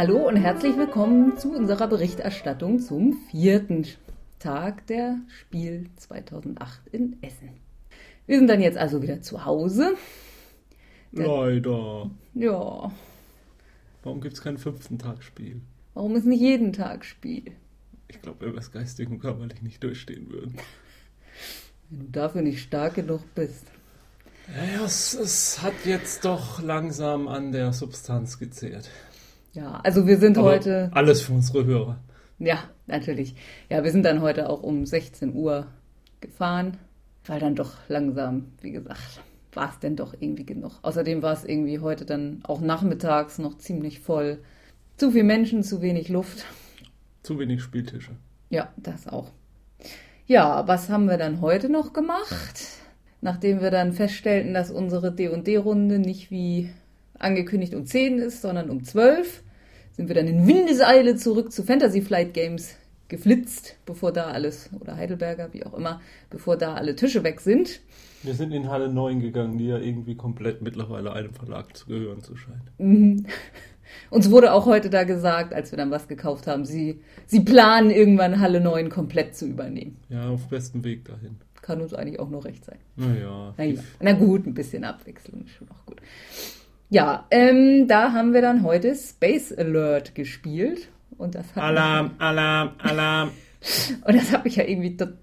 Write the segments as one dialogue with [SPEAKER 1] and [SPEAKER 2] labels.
[SPEAKER 1] Hallo und herzlich willkommen zu unserer Berichterstattung zum vierten Tag der Spiel 2008 in Essen. Wir sind dann jetzt also wieder zu Hause. Der-
[SPEAKER 2] Leider.
[SPEAKER 1] Ja,
[SPEAKER 2] Warum gibt es kein fünften Tagsspiel?
[SPEAKER 1] warum ist nicht jeden Tag Spiel?
[SPEAKER 2] Ich glaube, wenn wir es geistig und körperlich nicht durchstehen würden.
[SPEAKER 1] Wenn du dafür nicht stark genug bist.
[SPEAKER 2] Ja, es, es hat jetzt doch langsam an der Substanz gezehrt.
[SPEAKER 1] Ja, also wir sind
[SPEAKER 2] Aber
[SPEAKER 1] heute.
[SPEAKER 2] Alles für unsere Hörer.
[SPEAKER 1] Ja, natürlich. Ja, wir sind dann heute auch um 16 Uhr gefahren, weil dann doch langsam, wie gesagt, war es denn doch irgendwie genug. Außerdem war es irgendwie heute dann auch nachmittags noch ziemlich voll. Zu viel Menschen, zu wenig Luft.
[SPEAKER 2] Zu wenig Spieltische.
[SPEAKER 1] Ja, das auch. Ja, was haben wir dann heute noch gemacht? Nachdem wir dann feststellten, dass unsere D&D-Runde nicht wie angekündigt um 10 ist, sondern um 12, sind wir dann in Windeseile zurück zu Fantasy Flight Games geflitzt, bevor da alles, oder Heidelberger, wie auch immer, bevor da alle Tische weg sind.
[SPEAKER 2] Wir sind in Halle 9 gegangen, die ja irgendwie komplett mittlerweile einem Verlag zu gehören zu scheint.
[SPEAKER 1] Mhm. Uns wurde auch heute da gesagt, als wir dann was gekauft haben, sie, sie planen irgendwann Halle 9 komplett zu übernehmen.
[SPEAKER 2] Ja, auf bestem Weg dahin.
[SPEAKER 1] Kann uns eigentlich auch noch recht sein.
[SPEAKER 2] Naja.
[SPEAKER 1] Na, ja. Na gut, ein bisschen Abwechslung ist schon auch gut. Ja, ähm, da haben wir dann heute Space Alert gespielt. Und das hat,
[SPEAKER 2] Alarm, Alarm, Alarm.
[SPEAKER 1] und das hat mich ja irgendwie total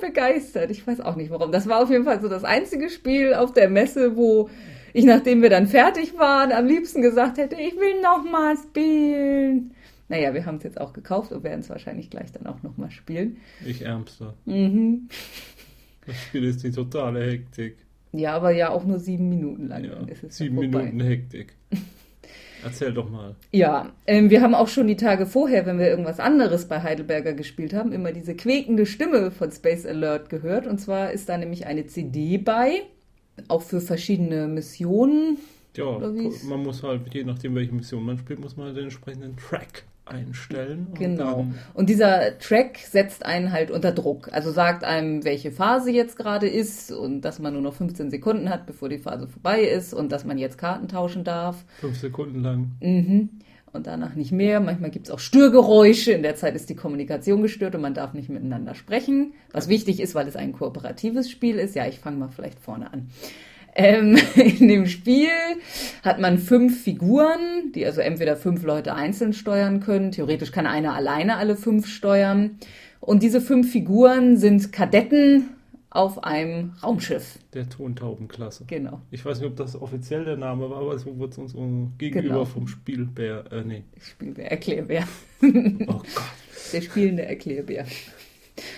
[SPEAKER 1] begeistert. Ich weiß auch nicht warum. Das war auf jeden Fall so das einzige Spiel auf der Messe, wo ich, nachdem wir dann fertig waren, am liebsten gesagt hätte, ich will noch mal spielen. Naja, wir haben es jetzt auch gekauft und werden es wahrscheinlich gleich dann auch noch mal spielen.
[SPEAKER 2] Ich Ärmster.
[SPEAKER 1] Mhm.
[SPEAKER 2] Das Spiel ist die totale Hektik.
[SPEAKER 1] Ja, aber ja auch nur sieben Minuten lang.
[SPEAKER 2] Ja,
[SPEAKER 1] dann ist es
[SPEAKER 2] sieben. Minuten Hektik. Erzähl doch mal.
[SPEAKER 1] Ja, ähm, wir haben auch schon die Tage vorher, wenn wir irgendwas anderes bei Heidelberger gespielt haben, immer diese quäkende Stimme von Space Alert gehört. Und zwar ist da nämlich eine CD bei, auch für verschiedene Missionen.
[SPEAKER 2] Ja, man muss halt, je nachdem, welche Mission man spielt, muss man halt den entsprechenden Track einstellen. und
[SPEAKER 1] Genau. Und dieser Track setzt einen halt unter Druck. Also sagt einem, welche Phase jetzt gerade ist und dass man nur noch 15 Sekunden hat, bevor die Phase vorbei ist und dass man jetzt Karten tauschen darf.
[SPEAKER 2] Fünf Sekunden lang.
[SPEAKER 1] Mhm. Und danach nicht mehr. Manchmal gibt es auch Störgeräusche. In der Zeit ist die Kommunikation gestört und man darf nicht miteinander sprechen. Was wichtig ist, weil es ein kooperatives Spiel ist. Ja, ich fange mal vielleicht vorne an. Ähm, in dem Spiel hat man fünf Figuren, die also entweder fünf Leute einzeln steuern können. Theoretisch kann einer alleine alle fünf steuern. Und diese fünf Figuren sind Kadetten auf einem Raumschiff.
[SPEAKER 2] Der Tontaubenklasse.
[SPEAKER 1] Genau.
[SPEAKER 2] Ich weiß nicht, ob das offiziell der Name war, aber so wird es uns gegenüber
[SPEAKER 1] Genau.
[SPEAKER 2] vom Spielbär, äh, nee.
[SPEAKER 1] Spiel der Erklärbär.
[SPEAKER 2] Oh Gott.
[SPEAKER 1] Der spielende Erklärbär.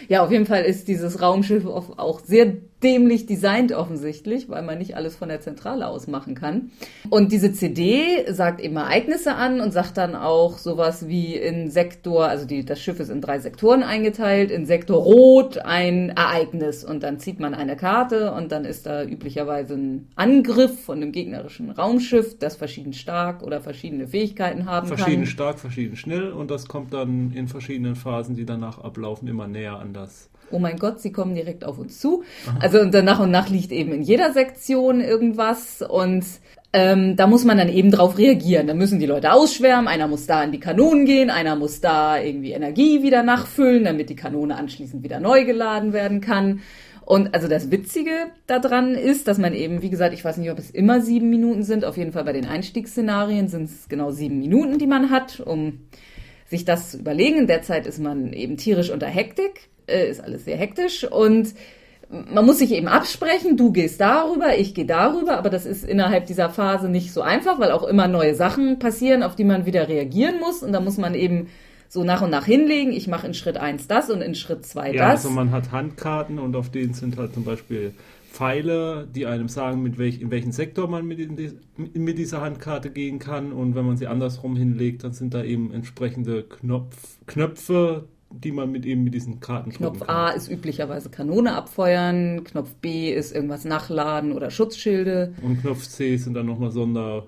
[SPEAKER 1] Ja, auf jeden Fall ist dieses Raumschiff auch sehr dämlich designt offensichtlich, weil man nicht alles von der Zentrale aus machen kann. Und diese CD sagt eben Ereignisse an und sagt dann auch sowas wie in Sektor, also die, das Schiff ist in drei Sektoren eingeteilt, in Sektor Rot ein Ereignis und dann zieht man eine Karte und dann ist da üblicherweise ein Angriff von einem gegnerischen Raumschiff, das verschieden stark oder verschiedene Fähigkeiten haben
[SPEAKER 2] Verschieden
[SPEAKER 1] kann.
[SPEAKER 2] stark, verschieden schnell und das kommt dann in verschiedenen Phasen, die danach ablaufen, immer näher an das.
[SPEAKER 1] Oh mein Gott, sie kommen direkt auf uns zu. Also und dann nach und nach liegt eben in jeder Sektion irgendwas und ähm, da muss man dann eben drauf reagieren. Da müssen die Leute ausschwärmen, einer muss da an die Kanonen gehen, einer muss da irgendwie Energie wieder nachfüllen, damit die Kanone anschließend wieder neu geladen werden kann. Und also das Witzige daran ist, dass man eben, wie gesagt, ich weiß nicht, ob es immer sieben Minuten sind, auf jeden Fall bei den Einstiegsszenarien sind es genau sieben Minuten, die man hat, um sich das zu überlegen. In der Zeit ist man eben tierisch unter Hektik, äh, ist alles sehr hektisch und man muss sich eben absprechen, du gehst darüber, ich gehe darüber, aber das ist innerhalb dieser Phase nicht so einfach, weil auch immer neue Sachen passieren, auf die man wieder reagieren muss und da muss man eben so nach und nach hinlegen, ich mache in Schritt eins das und in Schritt zwei
[SPEAKER 2] Ja,
[SPEAKER 1] das.
[SPEAKER 2] also man hat Handkarten und auf denen sind halt zum Beispiel Pfeile, die einem sagen, mit welch, in welchen Sektor man mit, die, mit dieser Handkarte gehen kann. Und wenn man sie andersrum hinlegt, dann sind da eben entsprechende Knopf, Knöpfe, die man mit eben mit diesen Karten
[SPEAKER 1] Knopf
[SPEAKER 2] kann.
[SPEAKER 1] A ist üblicherweise Kanone abfeuern, Knopf B ist irgendwas nachladen oder Schutzschilde.
[SPEAKER 2] Und Knopf C sind dann nochmal Sonder.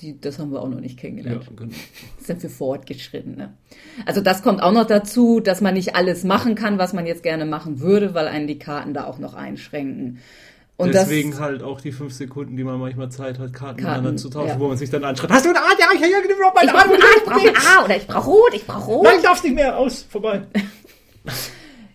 [SPEAKER 1] Die, das haben wir auch noch nicht
[SPEAKER 2] Ja,
[SPEAKER 1] kennengelernt.
[SPEAKER 2] genau.
[SPEAKER 1] Das ja für Fortgeschrittene. Also das kommt auch noch dazu, dass man nicht alles machen kann, was man jetzt gerne machen würde, weil einen die Karten da auch noch einschränken. Und
[SPEAKER 2] Deswegen halt auch die fünf Sekunden, die man manchmal Zeit hat, Karten, miteinander zu tauschen,
[SPEAKER 1] ja.
[SPEAKER 2] wo man sich dann anschreibt. Hast du ein A? Ja, ich habe ja genau meine
[SPEAKER 1] Ich brauche ein A, ich brauche ein A oder ich brauche Rot, ich brauche Rot.
[SPEAKER 2] Nein, ich darf's nicht mehr. Aus, vorbei.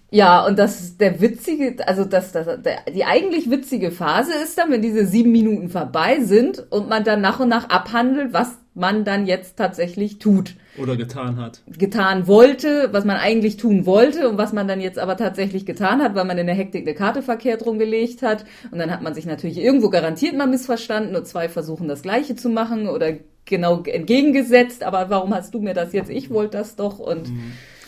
[SPEAKER 1] Ja, und das ist der witzige, also das, das, der, die eigentlich witzige Phase ist dann, wenn diese sieben Minuten vorbei sind und man dann nach und nach abhandelt, was man dann jetzt tatsächlich tut.
[SPEAKER 2] Oder getan hat.
[SPEAKER 1] Getan wollte, was man eigentlich tun wollte und was man dann jetzt aber tatsächlich getan hat, weil man in der Hektik eine Karte verkehrt rumgelegt hat. Und dann hat man sich natürlich irgendwo garantiert mal missverstanden und zwei versuchen das Gleiche zu machen oder genau entgegengesetzt. Aber warum hast du mir das jetzt? Ich wollte das doch und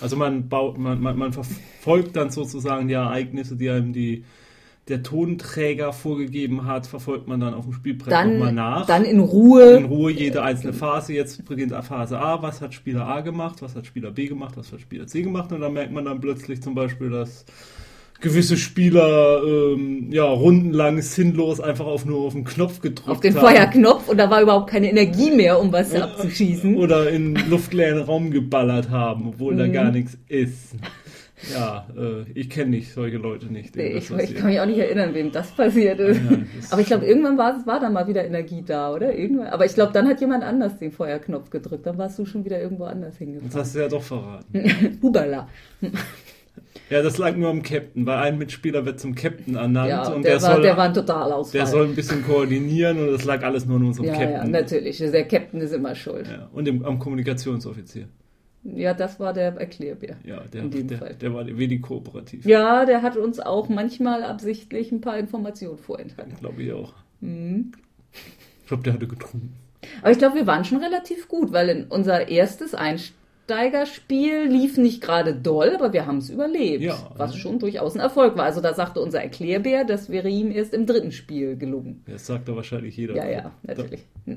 [SPEAKER 2] Also man baut, man, man, man verfolgt dann sozusagen die Ereignisse, die einem die, der Tonträger vorgegeben hat, verfolgt man dann auf dem Spielbrett nochmal nach.
[SPEAKER 1] dann in Ruhe.
[SPEAKER 2] in Ruhe jede einzelne Phase. Jetzt beginnt Phase A. Was hat Spieler A gemacht? Was hat Spieler B gemacht? Was hat Spieler C gemacht? Und dann merkt man dann plötzlich zum Beispiel, dass gewisse Spieler ähm, ja rundenlang sinnlos einfach auf nur auf den Knopf gedrückt
[SPEAKER 1] auf den
[SPEAKER 2] haben.
[SPEAKER 1] Feuerknopf und da war überhaupt keine Energie mehr, um was abzuschießen.
[SPEAKER 2] Oder in luftleeren Raum geballert haben, obwohl
[SPEAKER 1] Mhm.
[SPEAKER 2] da gar nichts ist. Ja, äh, ich kenne nicht solche Leute nicht.
[SPEAKER 1] Nee,
[SPEAKER 2] das
[SPEAKER 1] ich, ich kann mich auch nicht erinnern, wem das passiert ist.
[SPEAKER 2] Ja, das
[SPEAKER 1] aber ich glaube, irgendwann war, war da mal wieder Energie da, oder? Irgendwann. Aber ich glaube, dann hat jemand anders den Feuerknopf gedrückt. Dann warst du schon wieder irgendwo anders
[SPEAKER 2] Das
[SPEAKER 1] hingefahren.
[SPEAKER 2] hast du ja doch verraten.
[SPEAKER 1] Hubala.
[SPEAKER 2] Ja, das lag nur am Captain, weil ein Mitspieler wird zum Captain ernannt
[SPEAKER 1] Ja,
[SPEAKER 2] und
[SPEAKER 1] der,
[SPEAKER 2] der,
[SPEAKER 1] war,
[SPEAKER 2] soll,
[SPEAKER 1] der war ein Totalausfall.
[SPEAKER 2] der soll ein bisschen koordinieren und das lag alles nur an unserem
[SPEAKER 1] ja, ja,
[SPEAKER 2] Captain.
[SPEAKER 1] natürlich. Der Captain ist immer schuld. Ja,
[SPEAKER 2] Ja, und dem, am Kommunikationsoffizier.
[SPEAKER 1] Das war der Erklärbär.
[SPEAKER 2] Ja, der,
[SPEAKER 1] In dem
[SPEAKER 2] der,
[SPEAKER 1] Fall.
[SPEAKER 2] der war wenig kooperativ.
[SPEAKER 1] Ja, der hat uns auch manchmal absichtlich ein paar Informationen vorenthalten.
[SPEAKER 2] Glaube ich auch.
[SPEAKER 1] Mhm.
[SPEAKER 2] Ich glaube, der hatte getrunken.
[SPEAKER 1] Aber ich glaube, wir waren schon relativ gut, weil unser erstes Einsteigerspiel lief nicht gerade doll, aber wir haben es überlebt,
[SPEAKER 2] Ja,
[SPEAKER 1] was
[SPEAKER 2] ne?
[SPEAKER 1] schon durchaus ein Erfolg war. Also da sagte unser Erklärbär, das wäre ihm erst im dritten Spiel gelungen.
[SPEAKER 2] Das sagt da wahrscheinlich jeder.
[SPEAKER 1] Ja, ja, natürlich.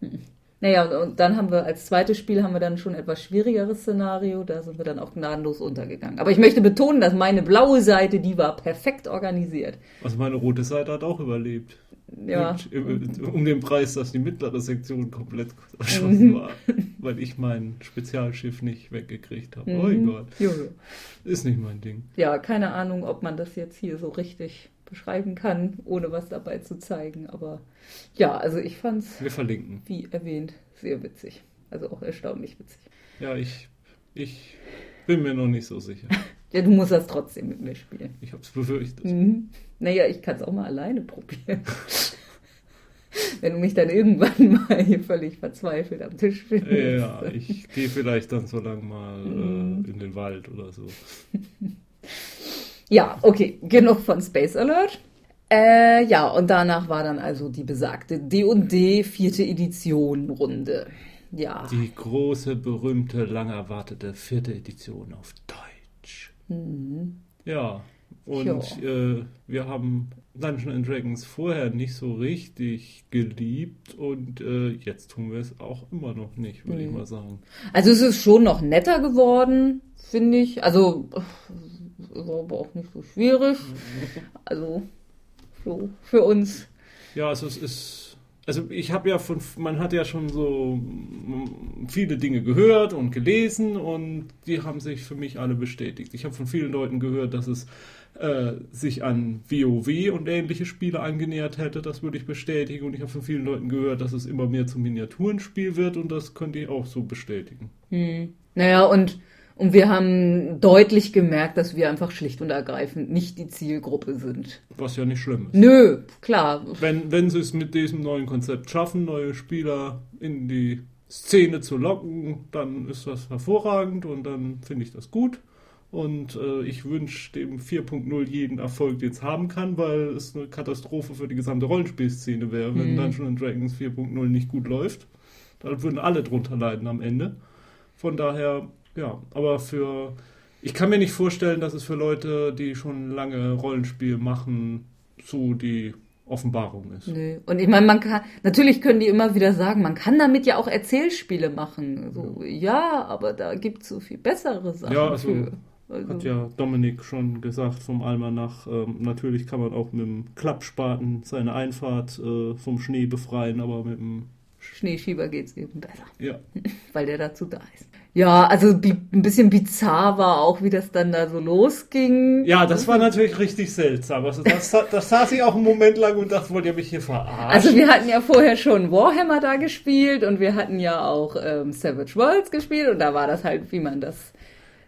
[SPEAKER 1] naja, und, und dann haben wir als zweites Spiel haben wir dann schon ein etwas schwierigeres Szenario, da sind wir dann auch gnadenlos untergegangen. Aber ich möchte betonen, dass meine blaue Seite, die war perfekt organisiert.
[SPEAKER 2] Also meine rote Seite hat auch überlebt.
[SPEAKER 1] Ja.
[SPEAKER 2] Und, äh, um den Preis, dass die mittlere Sektion komplett
[SPEAKER 1] Mhm.
[SPEAKER 2] erschossen war, weil ich mein Spezialschiff nicht weggekriegt habe. Oh
[SPEAKER 1] Mhm.
[SPEAKER 2] Gott,
[SPEAKER 1] Jojo.
[SPEAKER 2] ist nicht mein Ding.
[SPEAKER 1] Ja, keine Ahnung, ob man das jetzt hier so richtig beschreiben kann, ohne was dabei zu zeigen. Aber ja, also ich fand's,
[SPEAKER 2] Wir verlinken.
[SPEAKER 1] wie erwähnt, sehr witzig. Also auch erstaunlich witzig.
[SPEAKER 2] Ja, ich, ich bin mir noch nicht so sicher.
[SPEAKER 1] Ja, du musst das trotzdem mit mir spielen.
[SPEAKER 2] Ich habe es befürchtet.
[SPEAKER 1] Mhm. Naja, ich kann es auch mal alleine probieren. Wenn du mich dann irgendwann mal hier völlig verzweifelt am Tisch findest.
[SPEAKER 2] Ja, ich gehe vielleicht dann so lang mal
[SPEAKER 1] Mhm.
[SPEAKER 2] äh, in den Wald oder so.
[SPEAKER 1] Ja, okay, genug von Space Alert. Äh, ja, und danach war dann also die besagte D&D vierte Edition Runde. Ja.
[SPEAKER 2] Die große, berühmte, lang erwartete vierte Edition auf Deutsch. Ja, und äh, wir haben Dungeons and Dragons vorher nicht so richtig geliebt und äh, jetzt tun wir es auch immer noch nicht, würde ich mal sagen.
[SPEAKER 1] Also es ist schon noch netter geworden, finde ich. Also war aber auch nicht so schwierig. Also so für uns.
[SPEAKER 2] Ja, also es ist. Also ich habe ja von, man hat ja schon so viele Dinge gehört und gelesen und die haben sich für mich alle bestätigt. Ich habe von vielen Leuten gehört, dass es äh, sich an WoW und ähnliche Spiele angenähert hätte. Das würde ich bestätigen. Und ich habe von vielen Leuten gehört, dass es immer mehr zum Miniaturenspiel wird und das könnte ich auch so bestätigen.
[SPEAKER 1] Hm. Naja, und, und wir haben deutlich gemerkt, dass wir einfach schlicht und ergreifend nicht die Zielgruppe sind.
[SPEAKER 2] Was ja nicht schlimm ist.
[SPEAKER 1] Nö, klar.
[SPEAKER 2] Wenn, wenn sie es mit diesem neuen Konzept schaffen, neue Spieler in die Szene zu locken, dann ist das hervorragend und dann finde ich das gut. Und äh, ich wünsche dem 4.0 jeden Erfolg, den es haben kann, weil es eine Katastrophe für die gesamte Rollenspielszene wäre, wenn
[SPEAKER 1] Mhm.
[SPEAKER 2] Dungeons and Dragons 4.0 nicht gut läuft. Dann würden alle drunter leiden am Ende. Von daher, ja, aber für. Ich kann mir nicht vorstellen, dass es für Leute, die schon lange Rollenspiel machen, so die Offenbarung ist.
[SPEAKER 1] Nö. Und ich meine, man kann, natürlich können die immer wieder sagen, man kann damit ja auch Erzählspiele machen. So, ja, aber da gibt es so viel bessere Sachen.
[SPEAKER 2] Ja, also,
[SPEAKER 1] für. Also,
[SPEAKER 2] Hat ja Dominik schon gesagt vom Almanach. Ähm, natürlich kann man auch mit dem Klappspaten seine Einfahrt äh, vom Schnee befreien, aber mit dem
[SPEAKER 1] Schneeschieber geht's eben besser,
[SPEAKER 2] Ja.
[SPEAKER 1] weil der dazu da ist. Ja, also ein bisschen bizarr war auch, wie das dann da so losging.
[SPEAKER 2] Ja, das war natürlich richtig seltsam. Also das, das saß ich auch einen Moment lang und dachte, wollt ihr mich hier verarschen?
[SPEAKER 1] Also wir hatten ja vorher schon Warhammer da gespielt und wir hatten ja auch ähm, Savage Worlds gespielt und da war das halt, wie man das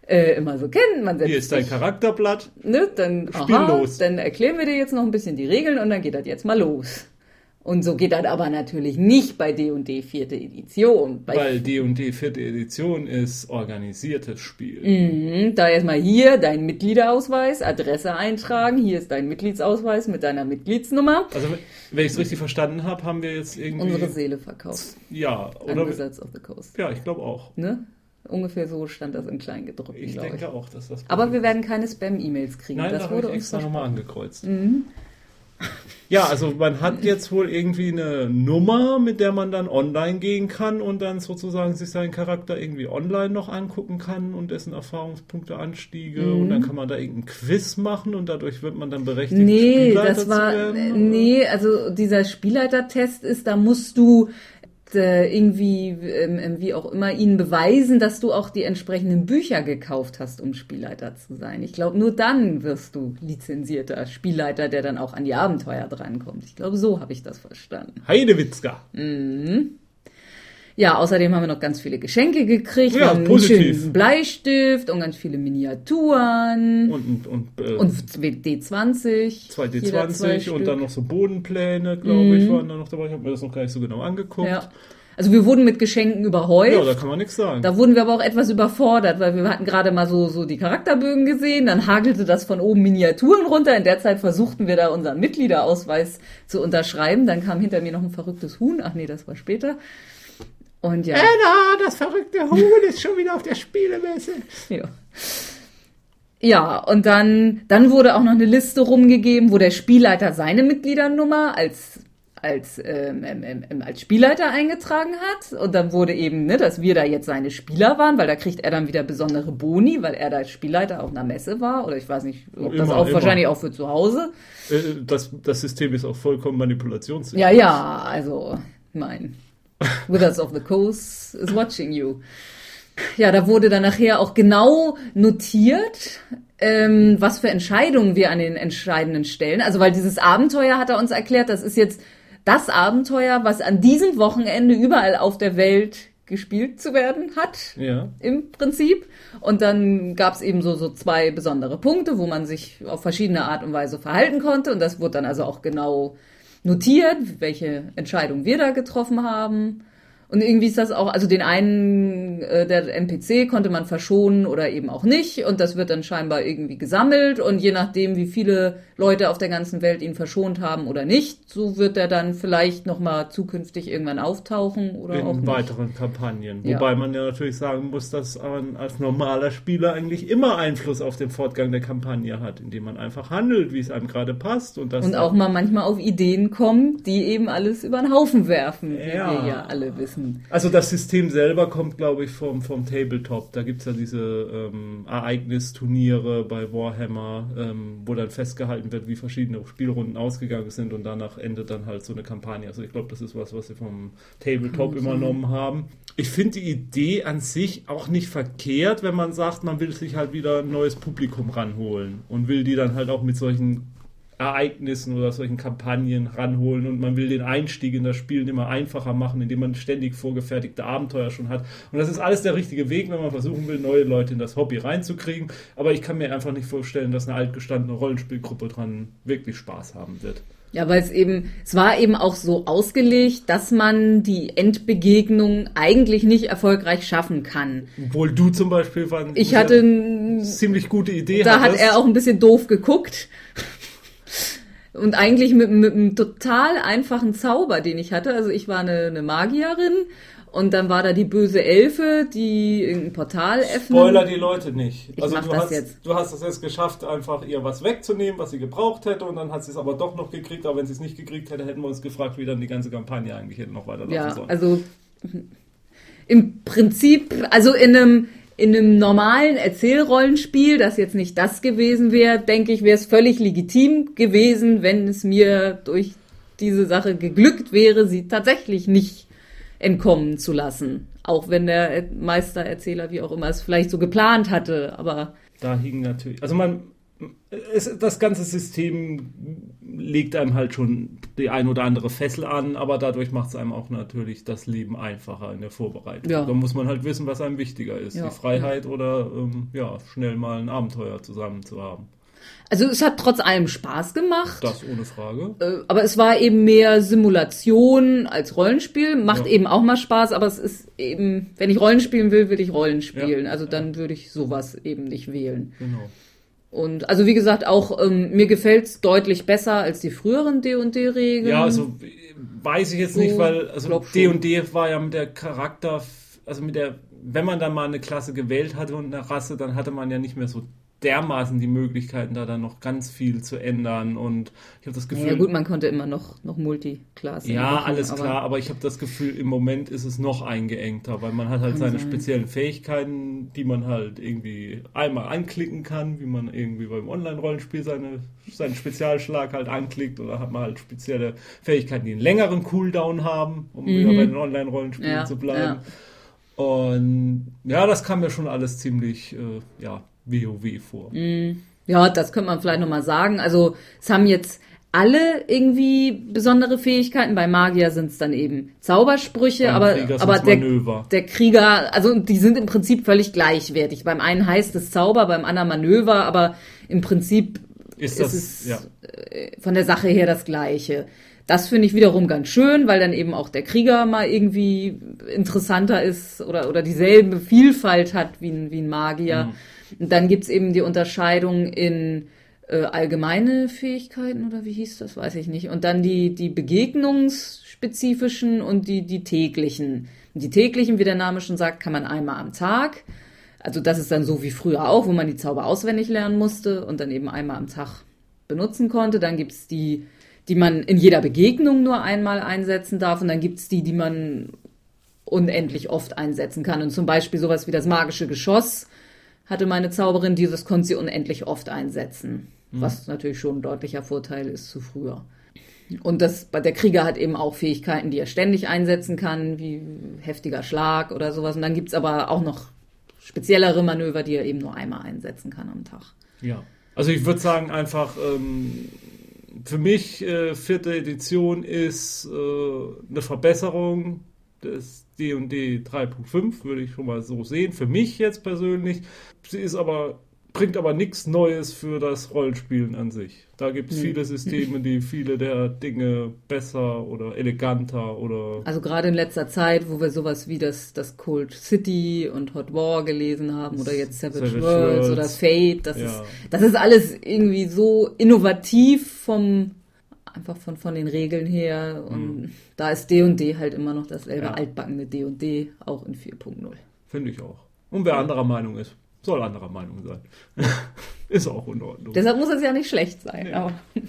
[SPEAKER 1] äh, immer so kennt. Man
[SPEAKER 2] hier ist dein
[SPEAKER 1] sich,
[SPEAKER 2] Charakterblatt.
[SPEAKER 1] ne, dann,
[SPEAKER 2] Spiel
[SPEAKER 1] aha,
[SPEAKER 2] los.
[SPEAKER 1] dann erklären wir dir jetzt noch ein bisschen die Regeln und dann geht das jetzt mal los. Und so geht das aber natürlich nicht bei D&D vierte Edition. Bei
[SPEAKER 2] Weil D&D vierte Edition ist organisiertes Spiel.
[SPEAKER 1] Mhm, da erstmal hier dein Mitgliederausweis, Adresse eintragen, hier ist dein Mitgliedsausweis mit deiner Mitgliedsnummer.
[SPEAKER 2] Also wenn ich es richtig verstanden habe, haben wir jetzt irgendwie...
[SPEAKER 1] Unsere Seele verkauft.
[SPEAKER 2] ja, oder...
[SPEAKER 1] Wizards of the Coast.
[SPEAKER 2] Ja, ich glaube auch.
[SPEAKER 1] Ne? Ungefähr so stand das in Kleingedruckten,
[SPEAKER 2] Ich
[SPEAKER 1] glaube ich.
[SPEAKER 2] denke auch, dass das...
[SPEAKER 1] Aber wir werden keine Spam-E-Mails kriegen.
[SPEAKER 2] Nein,
[SPEAKER 1] das
[SPEAKER 2] da
[SPEAKER 1] wurde
[SPEAKER 2] ich
[SPEAKER 1] uns
[SPEAKER 2] extra nochmal angekreuzt. Ja, also man hat jetzt wohl irgendwie eine Nummer, mit der man dann online gehen kann und dann sozusagen sich seinen Charakter irgendwie online noch angucken kann und dessen Erfahrungspunkte, Anstiege und dann kann man da irgendeinen Quiz machen und dadurch wird man dann berechtigt,
[SPEAKER 1] Nee,
[SPEAKER 2] Spielleiter
[SPEAKER 1] das war,
[SPEAKER 2] zu werden.
[SPEAKER 1] nee, also dieser Spielleitertest ist, da musst du äh, irgendwie, ähm, ähm, wie auch immer, ihnen beweisen, dass du auch die entsprechenden Bücher gekauft hast, um Spielleiter zu sein. Ich glaube, nur dann wirst du lizenzierter Spielleiter, der dann auch an die Abenteuer drankommt. Ich glaube, so habe ich das verstanden.
[SPEAKER 2] Heidewitzka.
[SPEAKER 1] Ja, außerdem haben wir noch ganz viele Geschenke gekriegt.
[SPEAKER 2] Ja,
[SPEAKER 1] einen
[SPEAKER 2] positiv.
[SPEAKER 1] schönen Bleistift und ganz viele Miniaturen.
[SPEAKER 2] Und, und, und, äh,
[SPEAKER 1] Und D20.
[SPEAKER 2] 2D20
[SPEAKER 1] Jeder zwei
[SPEAKER 2] und
[SPEAKER 1] Stück.
[SPEAKER 2] dann noch so Bodenpläne, glaube ich, waren da noch dabei. Ich habe mir das noch gar nicht so genau angeguckt.
[SPEAKER 1] Ja. Also wir wurden mit Geschenken überhäuft.
[SPEAKER 2] ja, da kann man nichts sagen.
[SPEAKER 1] Da wurden wir aber auch etwas überfordert, weil wir hatten gerade mal so, so die Charakterbögen gesehen, dann hagelte das von oben Miniaturen runter. In der Zeit versuchten wir da unseren Mitgliederausweis zu unterschreiben. Dann kam hinter mir noch ein verrücktes Huhn. Ach nee, das war später. Und ja.
[SPEAKER 2] Anna, das verrückte Huhn ist schon wieder auf der Spielemesse.
[SPEAKER 1] Ja. Ja, und dann, dann wurde auch noch eine Liste rumgegeben, wo der Spielleiter seine Mitgliedernummer als, als, ähm, ähm, ähm, als Spielleiter eingetragen hat. Und dann wurde eben, ne, dass wir da jetzt seine Spieler waren, weil da kriegt er dann wieder besondere Boni, weil er da als Spielleiter auf einer Messe war. Oder ich weiß nicht, ob das
[SPEAKER 2] Immer,
[SPEAKER 1] auch
[SPEAKER 2] immer.
[SPEAKER 1] wahrscheinlich auch für zu Hause.
[SPEAKER 2] Äh, Das, das System ist auch vollkommen manipulationssicher.
[SPEAKER 1] Ja, ja, also, mein. Wizards of the Coast is watching you. Ja, da wurde dann nachher auch genau notiert, ähm, was für Entscheidungen wir an den entscheidenden Stellen. Also, weil dieses Abenteuer hat er uns erklärt, das ist jetzt das Abenteuer, was an diesem Wochenende überall auf der Welt gespielt zu werden hat
[SPEAKER 2] Ja.
[SPEAKER 1] im Prinzip. Und dann gab es eben so, so zwei besondere Punkte, wo man sich auf verschiedene Art und Weise verhalten konnte. Und das wurde dann also auch genau notiert, welche Entscheidung wir da getroffen haben. Und irgendwie ist das auch, also den einen, äh, der NPC konnte man verschonen oder eben auch nicht. Und das wird dann scheinbar irgendwie gesammelt. Und je nachdem, wie viele Leute auf der ganzen Welt ihn verschont haben oder nicht, so wird er dann vielleicht nochmal zukünftig irgendwann auftauchen oder auch
[SPEAKER 2] in
[SPEAKER 1] nicht.
[SPEAKER 2] weiteren Kampagnen.
[SPEAKER 1] Ja.
[SPEAKER 2] Wobei man ja natürlich sagen muss, dass man als normaler Spieler eigentlich immer Einfluss auf den Fortgang der Kampagne hat, indem man einfach handelt, wie es einem gerade passt. Und, das
[SPEAKER 1] Und auch mal manchmal auf Ideen kommt, die eben alles über den Haufen werfen, wie
[SPEAKER 2] Ja.
[SPEAKER 1] wir ja alle wissen.
[SPEAKER 2] Also das System selber kommt, glaube ich, vom, vom Tabletop. Da gibt es ja diese ähm, Ereignisturniere bei Warhammer, ähm, wo dann festgehalten wird, wie verschiedene Spielrunden ausgegangen sind und danach endet dann halt so eine Kampagne. Also ich glaube, das ist was, was sie vom Tabletop übernommen haben. Ich finde die Idee an sich auch nicht verkehrt, wenn man sagt, man will sich halt wieder ein neues Publikum ranholen und will die dann halt auch mit solchen Ereignissen oder solchen Kampagnen ranholen und man will den Einstieg in das Spiel immer einfacher machen, indem man ständig vorgefertigte Abenteuer schon hat. Und das ist alles der richtige Weg, wenn man versuchen will, neue Leute in das Hobby reinzukriegen. Aber ich kann mir einfach nicht vorstellen, dass eine altgestandene Rollenspielgruppe dran wirklich Spaß haben wird.
[SPEAKER 1] Ja, weil es eben, es war eben auch so ausgelegt, dass man die Endbegegnung eigentlich nicht erfolgreich schaffen kann.
[SPEAKER 2] Obwohl du zum Beispiel war
[SPEAKER 1] Ich hatte, ein-
[SPEAKER 2] ziemlich gute Idee
[SPEAKER 1] da hat
[SPEAKER 2] hattest.
[SPEAKER 1] er auch ein bisschen doof geguckt. Und eigentlich mit, mit einem total einfachen Zauber, den ich hatte. Also ich war eine, eine Magierin und dann war da die böse Elfe, die irgendein Portal öffnet.
[SPEAKER 2] Spoiler die Leute nicht.
[SPEAKER 1] Ich
[SPEAKER 2] also
[SPEAKER 1] mach
[SPEAKER 2] du,
[SPEAKER 1] das
[SPEAKER 2] hast,
[SPEAKER 1] jetzt.
[SPEAKER 2] du hast es jetzt geschafft, einfach ihr was wegzunehmen, was sie gebraucht hätte, und dann hat sie es aber doch noch gekriegt. Aber wenn sie es nicht gekriegt hätte, hätten wir uns gefragt, wie dann die ganze Kampagne eigentlich hätte noch weiterlaufen
[SPEAKER 1] Ja,
[SPEAKER 2] sollen.
[SPEAKER 1] also im Prinzip, also in einem in einem normalen Erzählrollenspiel, das jetzt nicht das gewesen wäre, denke ich, wäre es völlig legitim gewesen, wenn es mir durch diese Sache geglückt wäre, sie tatsächlich nicht entkommen zu lassen. Auch wenn der Meistererzähler, wie auch immer, es vielleicht so geplant hatte, aber.
[SPEAKER 2] Da hing natürlich, also man, es, das ganze System legt einem halt schon die ein oder andere Fessel an, aber dadurch macht es einem auch natürlich das Leben einfacher in der Vorbereitung. Ja. Da muss man halt wissen, was einem wichtiger ist. Ja. Die Freiheit oder ähm, ja, schnell mal ein Abenteuer zusammen zu haben.
[SPEAKER 1] Also es hat trotz allem Spaß gemacht.
[SPEAKER 2] Das ohne Frage.
[SPEAKER 1] Äh, aber es war eben mehr Simulation als Rollenspiel. Macht ja. eben auch mal Spaß, aber es ist eben, wenn ich Rollen spielen will, will ich Rollen spielen. Ja. Also dann würde ich sowas eben nicht wählen. Genau. Und also wie gesagt, auch ähm, mir gefällt es deutlich besser als die früheren D&D-Regeln.
[SPEAKER 2] Ja, also weiß ich jetzt so, nicht, weil also D&D war ja mit der Charakter, also mit der, wenn man dann mal eine Klasse gewählt hatte und eine Rasse, dann hatte man ja nicht mehr so dermaßen die Möglichkeiten, da dann noch ganz viel zu ändern. Und ich habe das Gefühl.
[SPEAKER 1] Ja, gut, man konnte immer noch, noch Multiclass.
[SPEAKER 2] Ja, machen, alles aber klar, aber ich habe das Gefühl, im Moment ist es noch eingeengter, weil man hat halt seine sein. speziellen Fähigkeiten, die man halt irgendwie einmal anklicken kann, wie man irgendwie beim Online-Rollenspiel seine, seinen Spezialschlag halt anklickt oder hat man halt spezielle Fähigkeiten, die einen längeren Cooldown haben, um mhm. wieder bei den Online-Rollenspielen ja, zu bleiben. Ja. Und ja, das kam mir schon alles ziemlich, äh, ja, WoW vor.
[SPEAKER 1] Mm. Ja, das könnte man vielleicht nochmal sagen. Also es haben jetzt alle irgendwie besondere Fähigkeiten. Bei Magier sind es dann eben Zaubersprüche, Beim aber, aber der, der, Krieger, also die sind im Prinzip völlig gleichwertig. Beim einen heißt es Zauber, beim anderen Manöver, aber im Prinzip ist, das, ist es ja. Äh, von der Sache her das Gleiche. Das finde ich wiederum ganz schön, weil dann eben auch der Krieger mal irgendwie interessanter ist oder, oder dieselbe Vielfalt hat wie ein, wie ein Magier. Mhm. Und dann gibt's eben die Unterscheidung in äh, allgemeine Fähigkeiten oder wie hieß das, weiß ich nicht. Und dann die, die begegnungsspezifischen und die, die täglichen. Die täglichen, wie der Name schon sagt, kann man einmal am Tag. Also das ist dann so wie früher auch, wo man die Zauber auswendig lernen musste und dann eben einmal am Tag benutzen konnte. Dann gibt's die, die man in jeder Begegnung nur einmal einsetzen darf. Und dann gibt's die, die man unendlich oft einsetzen kann. Und zum Beispiel sowas wie das magische Geschoss hatte meine Zauberin, dieses konnte sie unendlich oft einsetzen. Mhm. Was natürlich schon ein deutlicher Vorteil ist zu früher. Und das, der Krieger hat eben auch Fähigkeiten, die er ständig einsetzen kann, wie heftiger Schlag oder sowas. Und dann gibt es aber auch noch speziellere Manöver, die er eben nur einmal einsetzen kann am Tag.
[SPEAKER 2] Ja. Also ich würde sagen, einfach ähm, für mich äh, vierte Edition ist äh, eine Verbesserung des D&D 3.5, würde ich schon mal so sehen, für mich jetzt persönlich. Sie ist aber bringt aber nichts Neues für das Rollenspielen an sich. Da gibt es nee. viele Systeme, die viele der Dinge besser oder eleganter oder.
[SPEAKER 1] Also gerade in letzter Zeit, wo wir sowas wie das, das Cold City und Hot War gelesen haben oder jetzt Savage, Savage Worlds, Worlds, oder Fate, das, ja. ist, das ist alles irgendwie so innovativ vom einfach von, von den Regeln her. Und mhm. da ist D&D halt immer noch dasselbe ja. altbackene D&D, auch in 4.0.
[SPEAKER 2] Finde ich auch. Und wer anderer Meinung ist, soll anderer Meinung sein. ist auch in Ordnung.
[SPEAKER 1] Deshalb muss es ja nicht schlecht sein.
[SPEAKER 2] Aber.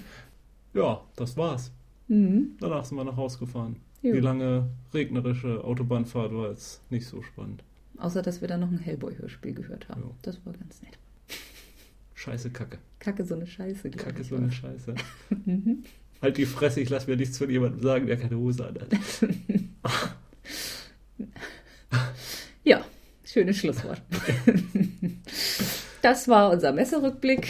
[SPEAKER 2] Ja, das war's. Mhm. Danach sind wir nach Hause gefahren. Jo. Die lange regnerische Autobahnfahrt war jetzt nicht so spannend.
[SPEAKER 1] Außer, dass wir da noch ein Hellboy-Hörspiel gehört haben. Jo. Das war ganz nett.
[SPEAKER 2] Scheiße Kacke.
[SPEAKER 1] Kacke so eine Scheiße.
[SPEAKER 2] Kacke so eine Scheiße. Halt die Fresse, ich lasse mir nichts von jemandem sagen, der keine Hose hat.
[SPEAKER 1] ja, schönes Schlusswort. das war unser Messerückblick,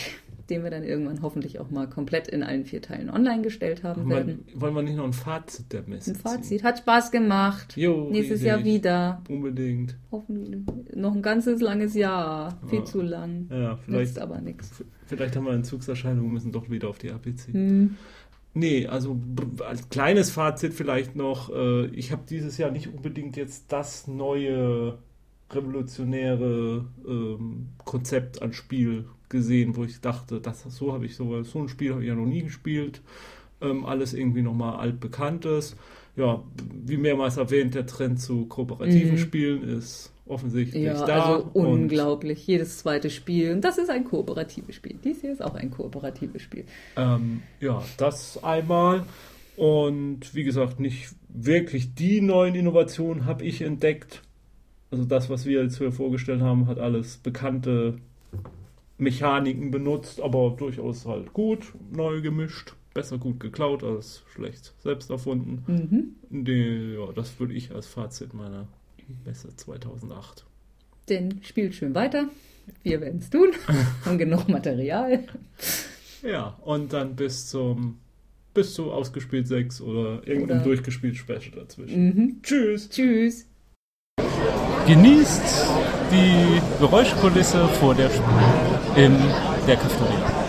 [SPEAKER 1] den wir dann irgendwann hoffentlich auch mal komplett in allen vier Teilen online gestellt haben
[SPEAKER 2] wollen
[SPEAKER 1] werden.
[SPEAKER 2] Wollen wir nicht noch ein Fazit der Messe
[SPEAKER 1] Ein Fazit. Ziehen? Hat Spaß gemacht. Jo, Nächstes riesig. Jahr wieder.
[SPEAKER 2] Unbedingt.
[SPEAKER 1] Hoffentlich. Noch ein ganzes langes Jahr. Viel ja. zu lang.
[SPEAKER 2] Ja, vielleicht.
[SPEAKER 1] Nützt aber nichts.
[SPEAKER 2] Vielleicht haben wir Entzugserscheinungen, müssen doch wieder auf die APC. Hm. Nee, also als kleines Fazit vielleicht noch, äh, ich habe dieses Jahr nicht unbedingt jetzt das neue revolutionäre ähm, Konzept an Spiel gesehen, wo ich dachte, das so habe ich so, so ein Spiel habe ich ja noch nie gespielt. Ähm, alles irgendwie nochmal altbekanntes. Ja, wie mehrmals erwähnt, der Trend zu kooperativen mhm. Spielen ist offensichtlich ja, da.
[SPEAKER 1] Also unglaublich. Jedes zweite Spiel. Und das ist ein kooperatives Spiel. Dies hier ist auch ein kooperatives Spiel.
[SPEAKER 2] Ähm, ja, das einmal. Und wie gesagt, nicht wirklich die neuen Innovationen habe ich entdeckt. Also das, was wir jetzt hier vorgestellt haben, hat alles bekannte Mechaniken benutzt, aber durchaus halt gut, neu gemischt. Besser gut geklaut als schlecht selbst erfunden.
[SPEAKER 1] Mhm.
[SPEAKER 2] Die, ja, das würde ich als Fazit meiner Messe 2008.
[SPEAKER 1] Denn spielt schön weiter. Wir werden es tun. Haben genug Material.
[SPEAKER 2] Ja, und dann bis zum bis zu ausgespielt 6 oder irgendeinem
[SPEAKER 1] Oder-
[SPEAKER 2] durchgespielt Special dazwischen. Tschüss.
[SPEAKER 1] Tschüss.
[SPEAKER 3] Genießt die Geräuschkulisse vor der Spiel in der Cafeteria.